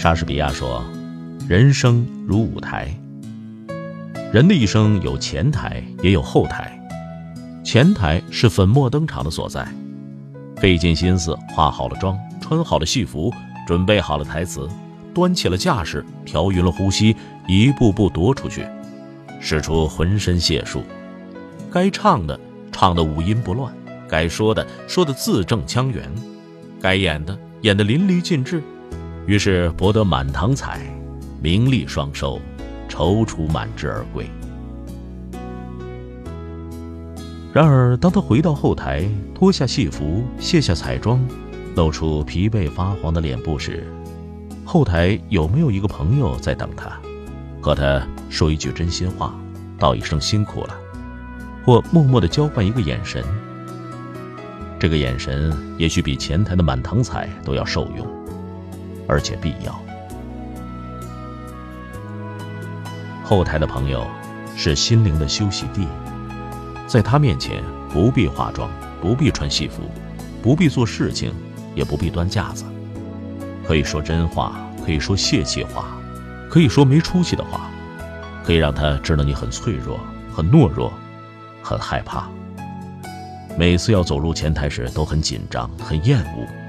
莎士比亚说：“人生如舞台。人的一生有前台，也有后台。前台是粉墨登场的所在，费尽心思化好了妆，穿好了戏服，准备好了台词，端起了架势，调匀了呼吸，一步步踱出去，使出浑身解数。该唱的唱的五音不乱，该说的说的字正腔圆，该演的演的淋漓尽致。”于是博得满堂彩，名利双收，踌躇满志而归。然而，当他回到后台，脱下戏服，卸下彩妆，露出疲惫发黄的脸部时，后台有没有一个朋友在等他，和他说一句真心话，道一声辛苦了，或默默的交换一个眼神？这个眼神，也许比前台的满堂彩都要受用。而且必要。后台的朋友是心灵的休息地，在他面前不必化妆，不必穿戏服，不必做事情，也不必端架子，可以说真话，可以说泄气话，可以说没出息的话，可以让他知道你很脆弱、很懦弱、很害怕。每次要走入前台时，都很紧张、很厌恶。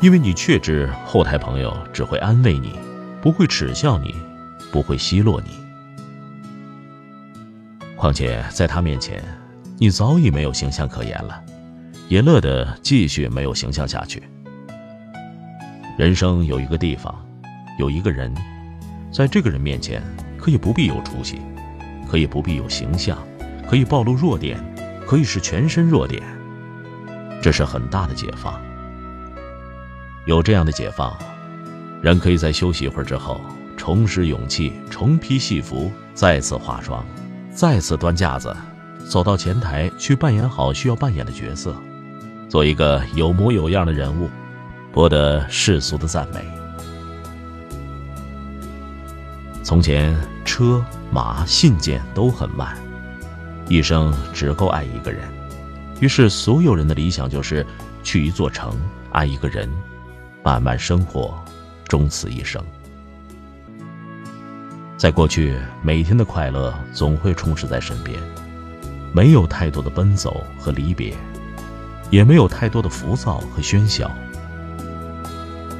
因为你确知后台朋友只会安慰你，不会耻笑你，不会奚落你。况且在他面前，你早已没有形象可言了，也乐得继续没有形象下去。人生有一个地方，有一个人，在这个人面前，可以不必有出息，可以不必有形象，可以暴露弱点，可以是全身弱点。这是很大的解放。有这样的解放，人可以在休息一会儿之后，重拾勇气，重披戏服，再次化妆，再次端架子，走到前台去扮演好需要扮演的角色，做一个有模有样的人物，博得世俗的赞美。从前，车马信件都很慢，一生只够爱一个人，于是所有人的理想就是去一座城，爱一个人。慢慢生活，终此一生。在过去，每天的快乐总会充斥在身边，没有太多的奔走和离别，也没有太多的浮躁和喧嚣。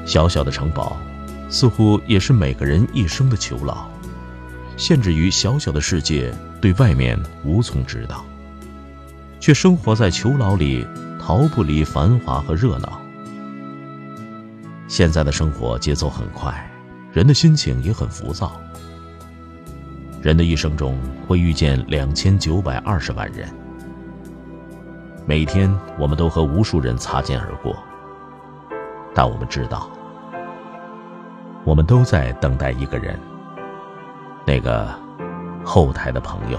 小小的城堡，似乎也是每个人一生的囚牢，限制于小小的世界，对外面无从知道，却生活在囚牢里，逃不离繁华和热闹。现在的生活节奏很快，人的心情也很浮躁。人的一生中会遇见两千九百二十万人，每天我们都和无数人擦肩而过，但我们知道，我们都在等待一个人，那个后台的朋友。